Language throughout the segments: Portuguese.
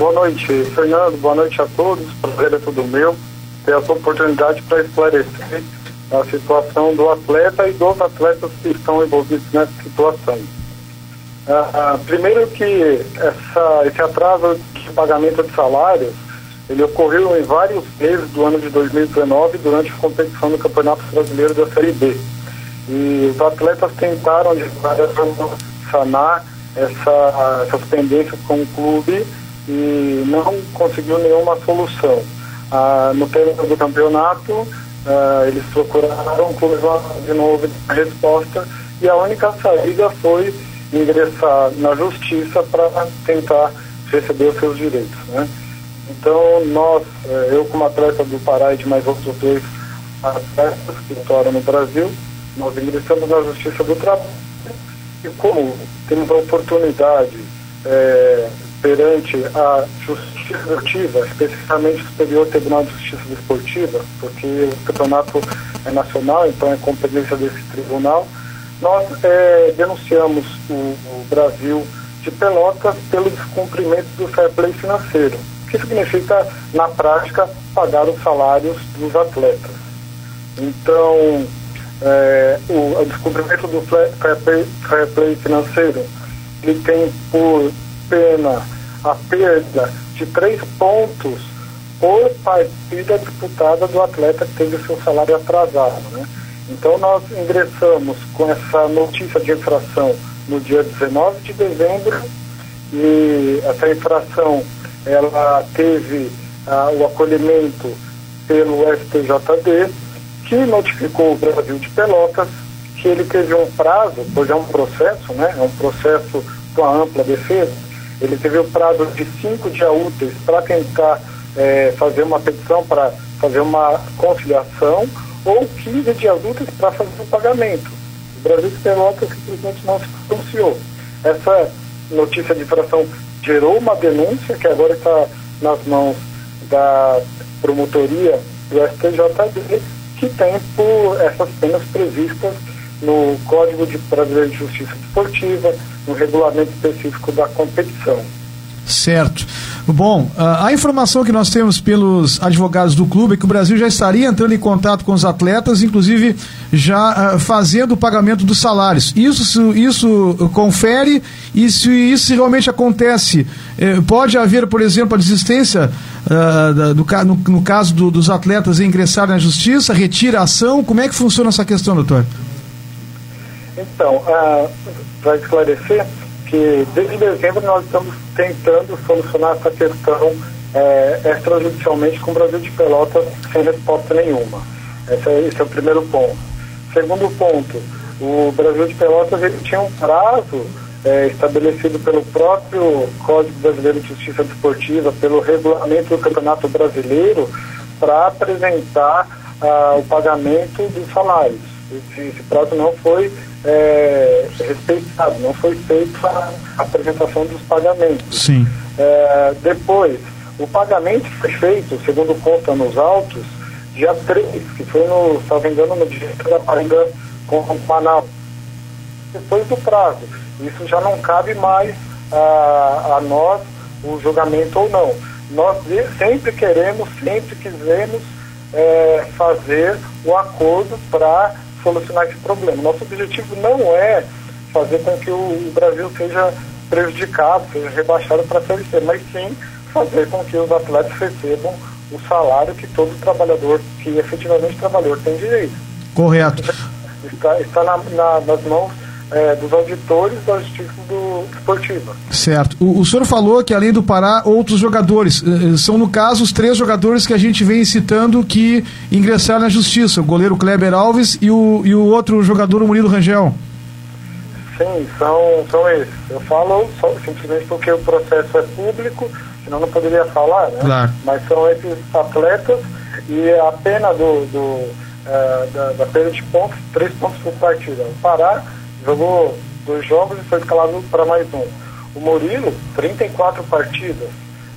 Boa noite, Fernando. Boa noite a todos. Prazer é tudo meu. Ter essa oportunidade para esclarecer a situação do atleta e dos atletas que estão envolvidos nessa situação. Ah, ah, primeiro que essa, esse atraso de pagamento de salários ele ocorreu em vários meses do ano de 2019 durante a competição do Campeonato Brasileiro da Série B. E os atletas tentaram de várias formas sanar essa, essas pendências com o clube e não conseguiu nenhuma solução. Ah, no término do campeonato, ah, eles procuraram, o clube de novo a resposta e a única saída foi ingressar na justiça para tentar receber os seus direitos. Né? Então, nós, eh, eu como atleta do Pará e de mais outros dois atletas que atuaram no Brasil, nós ingressamos na Justiça do Trabalho e como temos a oportunidade é, perante a Justiça Esportiva, especificamente o Superior Tribunal de Justiça Desportiva, porque o campeonato é nacional, então é competência desse tribunal, nós é, denunciamos o, o Brasil de Pelotas pelo descumprimento do fair play financeiro que significa, na prática, pagar os salários dos atletas. Então, é, o, o descumprimento do fair play, fair play financeiro, ele tem por pena a perda de três pontos por partida disputada do atleta que teve seu salário atrasado. Né? Então nós ingressamos com essa notícia de infração no dia 19 de dezembro e essa infração ela teve ah, o acolhimento pelo STJD, que notificou o Brasil de Pelotas que ele teve um prazo, pois é um processo, né? É um processo com a ampla defesa. Ele teve o prazo de cinco dias úteis para tentar é, fazer uma petição para fazer uma conciliação ou 15 dias úteis para fazer o pagamento. O Brasil de Pelotas simplesmente não se pronunciou. Essa notícia de infração gerou uma denúncia que agora está nas mãos da promotoria do STJD, que tem por essas penas previstas no Código de Brasileiro de Justiça Esportiva, no regulamento específico da competição. Certo. Bom, a informação que nós temos pelos advogados do clube é que o Brasil já estaria entrando em contato com os atletas, inclusive já fazendo o pagamento dos salários. Isso, isso confere e se isso realmente acontece, eh, pode haver, por exemplo, a desistência do, no, caso do, dos atletas ingressarem na justiça, retira a ação? Como é que funciona essa questão, doutor? Então, uh, para esclarecer, que desde dezembro nós estamos tentando solucionar essa questão é, extrajudicialmente com o Brasil de Pelotas sem resposta nenhuma. Esse é, esse é o primeiro ponto. Segundo ponto, o Brasil de Pelotas ele tinha um prazo é, estabelecido pelo próprio Código Brasileiro de Justiça Desportiva, pelo regulamento do Campeonato Brasileiro, para apresentar ah, o pagamento dos salários. Esse, prazo não foi é, respeitado, não foi feita a apresentação dos pagamentos. Sim. É, depois, o pagamento foi feito, segundo conta nos autos, dia 3, que foi no, se não me engano, no dia da barriga com Manaus. Depois do prazo. Isso já não cabe mais a, a nós o julgamento ou não. Nós sempre queremos, sempre quisemos é, fazer o acordo para solucionar esse problema. Nosso objetivo não é fazer com que o Brasil seja prejudicado, seja rebaixado para a Série C, mas sim fazer com que os atletas recebam o salário que todo trabalhador que efetivamente trabalhou tem direito. Correto. Está, está na, na, nas mãos é, dos auditores da Justiça do, Esportiva. Certo. O, o, senhor falou que além do Pará, outros jogadores. Eh, eh, são, no caso, os três jogadores que a gente vem citando que ingressaram na Justiça: o goleiro Kleber Alves e o, e o outro jogador, o Murilo Rangel. Sim, são, são esses. Eu falo só, simplesmente porque o processo é público, senão não poderia falar, né? Claro. Mas são esses atletas e a pena do, do é, da, da perda de pontos, três pontos por partida. O Pará jogou dois jogos e foi escalado para mais um. O Murilo, 34 partidas.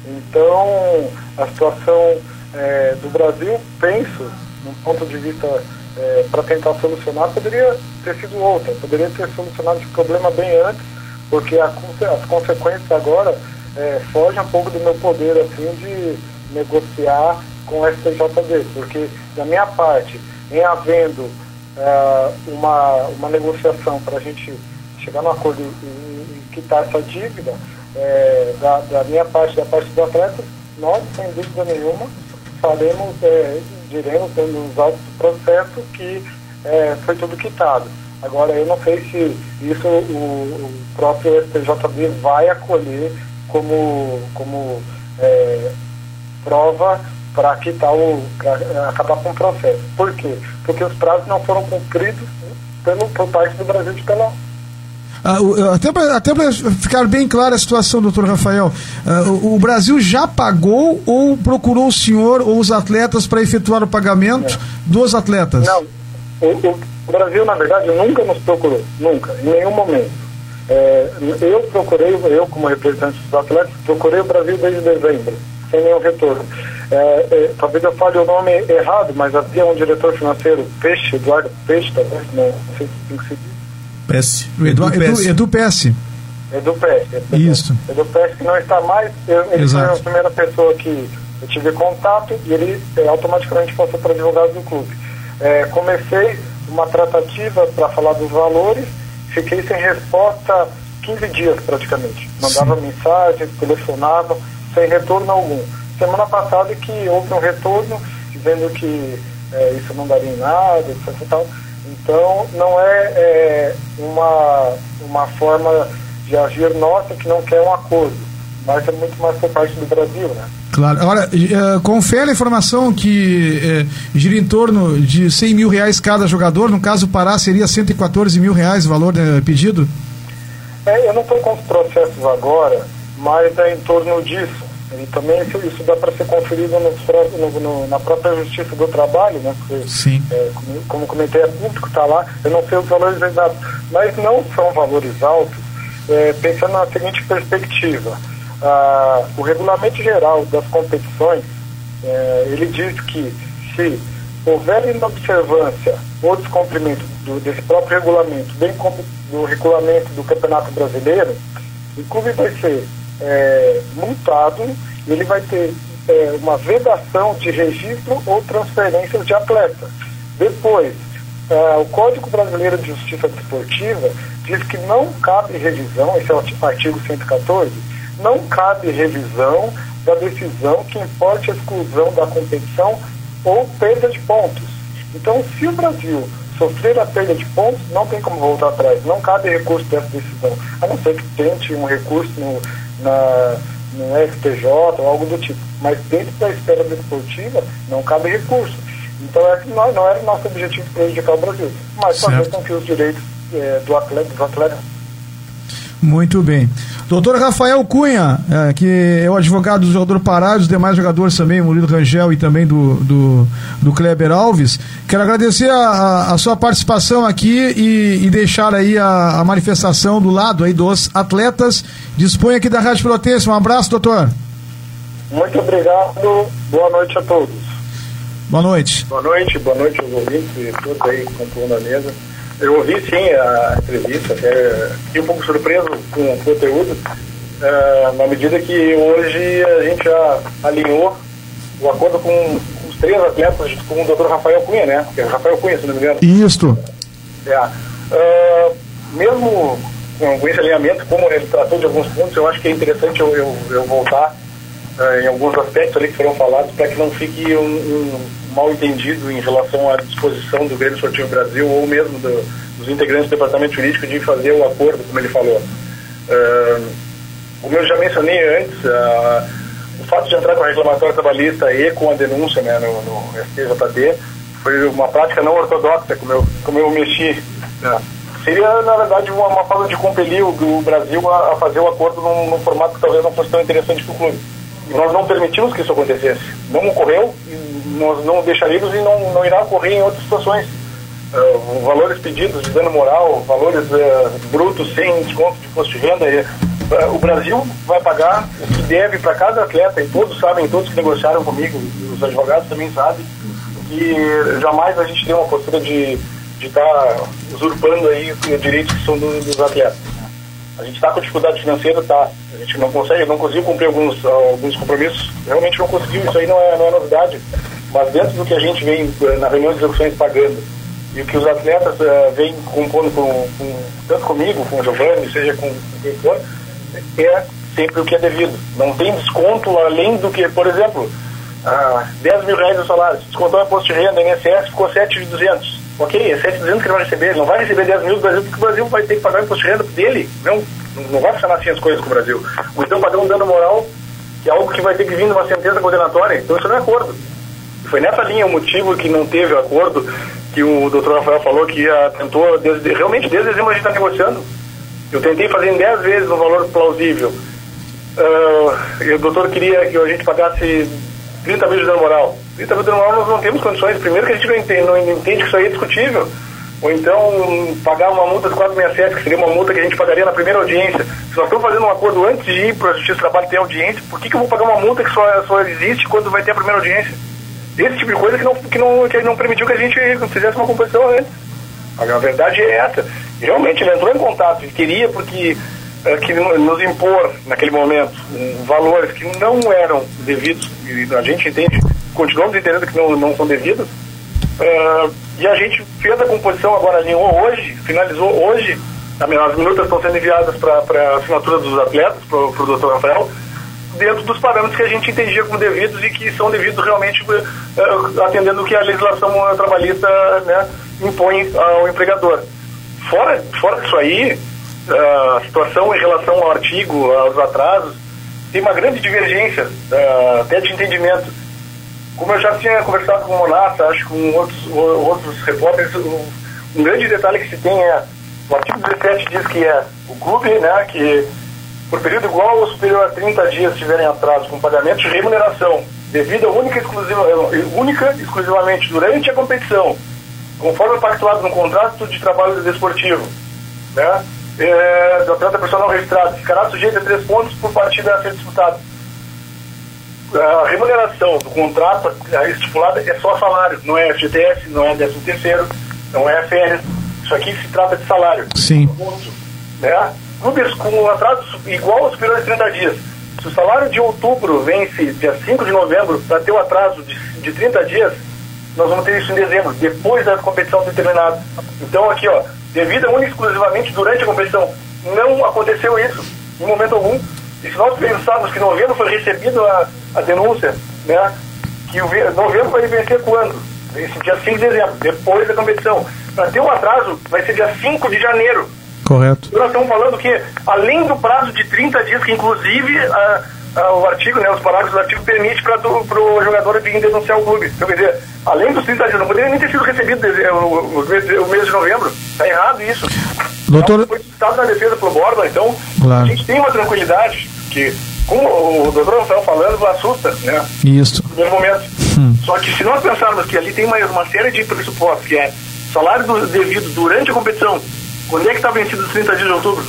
Então, a situação é, do Brasil, penso, num ponto de vista é, para tentar solucionar, poderia ter sido outra. Poderia ter solucionado esse problema bem antes, porque a, as consequências agora é, foge um pouco do meu poder assim de negociar com o STJD, porque da minha parte, em havendo uh, uma, uma negociação para a gente chegar no acordo e, e quitar essa dívida, é, da, da, minha parte, da parte do atleta, nós, sem dúvida nenhuma, faremos, é, diremos nos autos do processo que é, foi tudo quitado. Agora, eu não sei se isso o, o próprio STJD vai acolher como, como é, prova para quitar o. Pra acabar com o processo. Por quê? Porque os prazos não foram cumpridos pelo, por parte do Brasil de Pelão. Ah, até para até ficar bem clara a situação, doutor Rafael, ah, o, o, Brasil já pagou ou procurou o senhor ou os atletas para efetuar o pagamento é. dos atletas? Não, o, o, Brasil, na verdade, nunca nos procurou, nunca, em nenhum momento. É, eu procurei, eu como representante dos atletas, procurei o Brasil desde dezembro, sem nenhum retorno. É, é, talvez eu fale o nome errado, mas havia um diretor financeiro, Peixe, Eduardo Peixe, talvez, não sei se tem que se PS. Edu, Edu, Edu, PS. Edu PS. Isso. Edu PS que não está mais, ele Exato. foi a primeira pessoa que eu tive contato e ele é, automaticamente passou para advogado do clube. É, comecei uma tratativa para falar dos valores, fiquei sem resposta 15 dias praticamente. Mandava Sim. mensagens, telefonava, sem retorno algum. Semana passada que houve um retorno, dizendo que é, isso não daria em nada, etc. Tal. Então, não é, é, uma, uma forma de agir nossa que não quer um acordo, mas é muito mais por parte do Brasil, né? Claro. Agora, uh, confere a informação que uh, gira em torno de 100 mil reais cada jogador. No caso, o Pará seria 114 mil reais o valor uh, pedido? É, eu não estou com os processos agora, mas é em torno disso. E também isso, isso dá para ser conferido no, no, na própria Justiça do Trabalho, né? Porque, Sim. É, como, como comentei, é público, está lá, eu não sei os valores exatos, mas não são valores altos, é, pensando na seguinte perspectiva. Ah, o regulamento geral das competições, é, ele diz que se houver inobservância ou descumprimento do, desse próprio regulamento, bem como do regulamento do Campeonato Brasileiro, o clube vai ser é, multado ele vai ter é, uma vedação de registro ou transferências de atleta. Depois, é, o Código Brasileiro de Justiça Desportiva diz que não cabe revisão, esse é o artigo 114, não cabe revisão da decisão que importe a exclusão da competição ou perda de pontos. Então, se o Brasil sofrer a perda de pontos, não tem como voltar atrás, não cabe recurso dessa decisão, a não ser que tente um recurso no, na, no STJ ou algo do tipo. Mas dentro da esfera desportiva não cabe recurso. Então é, não, não era o nosso objetivo prejudicar o Brasil, mas fazer com que os direitos é, do atleta, dos atletas muito bem. Doutor Rafael Cunha, é, que é o advogado do jogador Pará, dos demais jogadores também, Murilo Rangel e também do, do, do Kleber Alves. Quero agradecer a, a, sua participação aqui e, e deixar aí a, a, manifestação do lado aí dos atletas. Dispõe aqui da Rádio Pelotense. Um abraço, doutor. Muito obrigado. Boa noite a todos. Boa noite. Boa noite, boa noite aos ouvintes e todos aí que estão na mesa. Eu ouvi sim a entrevista, até fiquei um pouco surpreso com o conteúdo, uh, na medida que hoje a gente já alinhou o acordo com os três atletas, com o Dr. Rafael Cunha, né? É Rafael Cunha, se não me engano. Isso. É. Uh, mesmo com esse alinhamento, como ele tratou de alguns pontos, eu acho que é interessante eu, eu, eu voltar uh, em alguns aspectos ali que foram falados para que não fique um, um mal entendido em relação à disposição do Grêmio Sorteio Brasil ou mesmo do, dos integrantes do departamento jurídico de fazer o acordo, como ele falou. Uh, como eu já mencionei antes, uh, o fato de entrar com a reclamatória trabalhista e com a denúncia né, no, no STJD foi uma prática não ortodoxa, como eu, como eu mexi. Né. Seria, na verdade, uma, uma forma de compelir o, o Brasil a, a, fazer o acordo num, num formato que talvez não fosse tão interessante para o clube. Nós não permitimos que isso acontecesse. Não ocorreu, nós não deixaríamos e não, não irá ocorrer em outras situações. Uh, valores pedidos de dano moral, valores uh, brutos sem desconto de imposto de renda. Uh, o Brasil vai pagar o que deve para cada atleta, e todos sabem, todos que negociaram comigo, os advogados também sabem, que jamais a gente tem uma postura de estar tá usurpando aí os direitos que são do, dos atletas. A gente está com dificuldade financeira, tá? A gente não consegue, não conseguiu cumprir alguns, alguns compromissos. Realmente não conseguiu, isso aí não é, não é novidade. Mas dentro do que a gente vem eh, na reunião de execuções pagando e o que os atletas uh, vêm compondo com, com, tanto comigo, com o Giovanni, seja com, com quem for, é sempre o que é devido. Não tem desconto além do que, por exemplo, ah, 10 mil reais de salário. Descontou o imposto de renda, INSS, ficou 7,200. Ok, é 7,200 que ele vai receber. Ele não vai receber 10 mil do Brasil porque o Brasil vai ter que pagar o imposto de renda dele. Não, não vai funcionar assim as coisas com o Brasil. Ou então pagar um dano moral, que é algo que vai ter que vir numa sentença condenatória. Então isso não é acordo. Foi nessa linha o motivo que não teve acordo, que o doutor Rafael falou que ia, tentou, desde, realmente desde dezembro a gente está negociando. Eu tentei fazer em 10 vezes um valor plausível. Uh, o doutor queria que a gente pagasse 30 mil de dano moral. 30 mil de dano moral nós não temos condições. Primeiro que a gente não entende, não entende que isso aí é discutível. Ou então pagar uma multa de 467, que seria uma multa que a gente pagaria na primeira audiência. Se nós estamos fazendo um acordo antes de ir para a Justiça do Trabalho ter audiência, por que, que eu vou pagar uma multa que só, só existe quando vai ter a primeira audiência? Esse tipo de coisa que não, que não, que não permitiu que a gente fizesse uma composição antes. A verdade é essa. Realmente ele entrou em contato e queria porque uh, que nos impor naquele momento valores que não eram devidos e a gente entende, continuamos entendendo que não, não são devidos. Uh, e a gente fez a composição agora alinhou hoje, finalizou hoje. As minutas estão sendo enviadas para a assinatura dos atletas, para o doutor Rafael dentro dos parâmetros que a gente entendia como devidos e que são devidos realmente uh, atendendo o que a legislação trabalhista né, impõe ao empregador. Fora, fora disso aí, a situação em relação ao artigo, aos atrasos, tem uma grande divergência, até de entendimento. Como eu já tinha conversado com o Monassa, acho que com outros, outros repórteres, um grande detalhe que se tem é, o artigo 17 diz que é o clube, né, que por período igual ou superior a 30 dias tiverem atraso com pagamento de remuneração, devida única, exclusiva, única exclusivamente durante a competição, conforme pactuado no contrato de trabalho desportivo, né, é, do atleta personal registrado, ficará sujeito a três pontos por partida a ser disputada. A remuneração do contrato estipulada é só salário, não é FGTS, não é 13 terceiro, não é férias. Isso aqui se trata de salário. Sim. Né? Clubes com atraso igual aos superior 30 dias. Se o salário de outubro vence dia 5 de novembro para ter o atraso de, de 30 dias, nós vamos ter isso em dezembro, depois da competição ter terminado. Então aqui, ó, devido única exclusivamente durante a competição, não aconteceu isso em momento algum. E se nós pensarmos que novembro foi recebido a, a denúncia, né, que o novembro vai vencer quando? Esse dia 5 de dezembro, depois da competição. Para ter um atraso, vai ser dia 5 de janeiro. Correto. Nós estamos falando que, além do prazo de 30 dias, que inclusive a, a, o artigo, né, os parágrafos do artigo permite para o jogador vir denunciar o clube. Então, quer dizer, além dos 30 dias, não poderia nem ter sido recebido o, o, o mês de novembro. Está errado isso. Doutor... Então, foi citado na defesa pelo Borba, então claro. a gente tem uma tranquilidade que, como o doutor Rafael falando, assusta, né? Isso. No momento. Hum. Só que se nós pensarmos que ali tem uma, uma série de pressupostos, que é salário do, devido durante a competição, quando é que está vencido os 30 dias de outubro?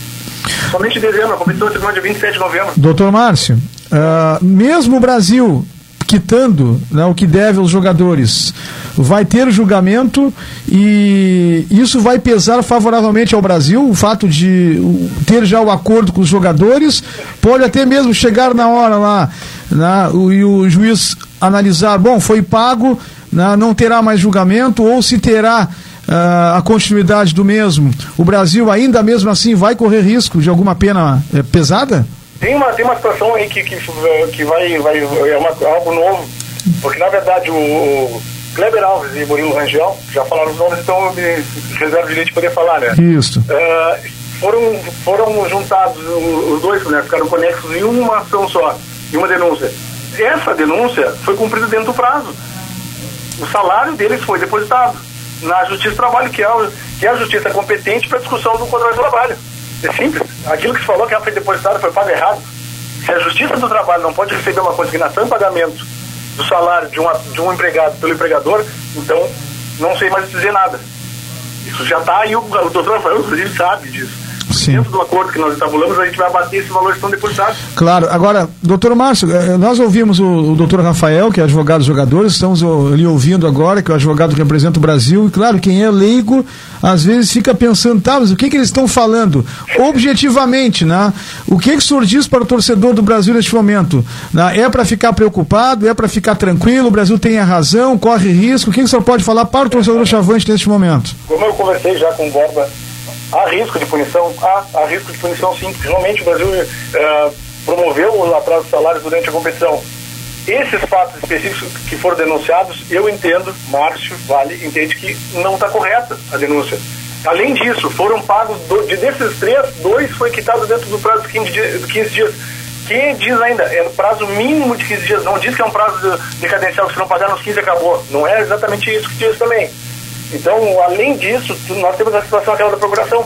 Somente em dezembro, a competição terminou dia 27 de novembro. Doutor Márcio, uh, mesmo o Brasil quitando né, o que deve aos jogadores, vai ter julgamento e isso vai pesar favoravelmente ao Brasil, o fato de ter já o acordo com os jogadores, pode até mesmo chegar na hora lá né, e o juiz analisar, bom, foi pago, né, não terá mais julgamento, ou se terá uh, a continuidade do mesmo, o Brasil ainda mesmo assim vai correr risco de alguma pena uh, pesada? Tem uma, tem uma situação aí que, que, que vai, vai é uma, algo novo, porque na verdade o, o Kleber Alves e Murilo Rangel, já falaram os nomes, então eu me reservo o direito de poder falar, né? Isso. Uh, foram, foram juntados os dois, né? Ficaram conexos em uma ação só, em uma denúncia. Essa denúncia foi cumprida dentro do prazo. O salário deles foi depositado na Justiça do Trabalho, que é, o, que é a justiça competente para discussão do contrato de trabalho. É simples. Aquilo que se falou que ela foi depositada foi pago errado. Se a Justiça do Trabalho não pode receber uma consignação em pagamento do salário de, uma, de um empregado pelo empregador, então não sei mais dizer nada. Isso já está aí, o, o doutor Rafael, inclusive, sabe disso. Sim. Dentro do acordo que nós estabulamos, a gente vai abater esses valores que estão depositados. Claro. Agora, doutor Márcio, eh, nós ouvimos o, o doutor Rafael, que é advogado dos jogadores, estamos ali ouvindo agora, que é o advogado que representa o Brasil, e claro, quem é leigo, às vezes fica pensando, tá, mas o que, que eles estão falando? Objetivamente, né? O que, que o senhor diz para o torcedor do Brasil neste momento? Né? É para ficar preocupado? É para ficar tranquilo? O Brasil tem a razão? Corre risco? O que, que o senhor pode falar para o torcedor chavante neste momento? Como eu conversei já com o Borba Há risco de punição? Há, há risco de punição sim. Realmente o Brasil uh, promoveu o atraso de salários durante a competição. Esses fatos específicos que foram denunciados, eu entendo, Márcio Vale entende que não está correta a denúncia. Além disso, foram pagos, do, de desses três, dois foi quitado dentro do prazo de 15 dias. 15 dias diz ainda, é no prazo mínimo de 15 dias, não diz que é um prazo de, de cadencial que se não pagar nos 15 acabou. Não é exatamente isso que diz também. Então, além disso, nós temos a situação aquela da procuração.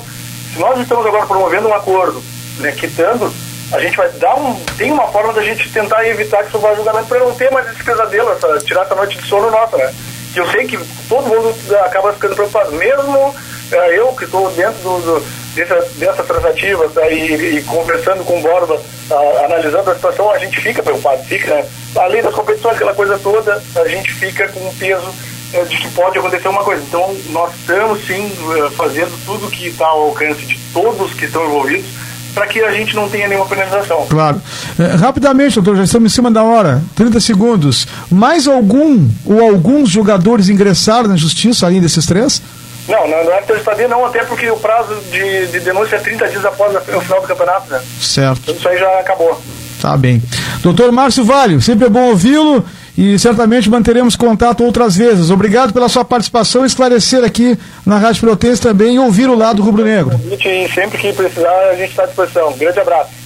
Se nós estamos agora promovendo um acordo, né, quitando, a gente vai dar um. Tem uma forma da gente tentar evitar que isso vá julgamento para não ter mais esse pesadelo, essa, tirar essa noite de sono nossa, né? Que eu sei que todo mundo acaba ficando preocupado, mesmo é, eu que estou dentro do, do, dessa, dessa tratativa tá, e, e, conversando com o Borba, a, analisando a situação, a gente fica preocupado, fica, né? Além das competições, aquela coisa toda, a gente fica com um peso de que pode acontecer uma coisa. Então, nós estamos sim é, fazendo tudo que está ao alcance de todos que estão envolvidos para que a gente não tenha nenhuma penalização. Claro. É, rapidamente, doutor, já estamos em cima da hora. 30 segundos. Mais algum ou alguns jogadores ingressaram na justiça além desses três? Não, não, não é estadia não, até porque o prazo de, de denúncia é 30 dias após o final do campeonato, né? Certo. Então, isso aí já acabou. Tá bem. Doutor Márcio Vale, sempre é bom ouvi-lo e certamente manteremos contato outras vezes. Obrigado pela sua participação e esclarecer aqui na Rádio Pelotense também e ouvir o lado rubro-negro. Sempre que precisar, a gente está à disposição. grande abraço.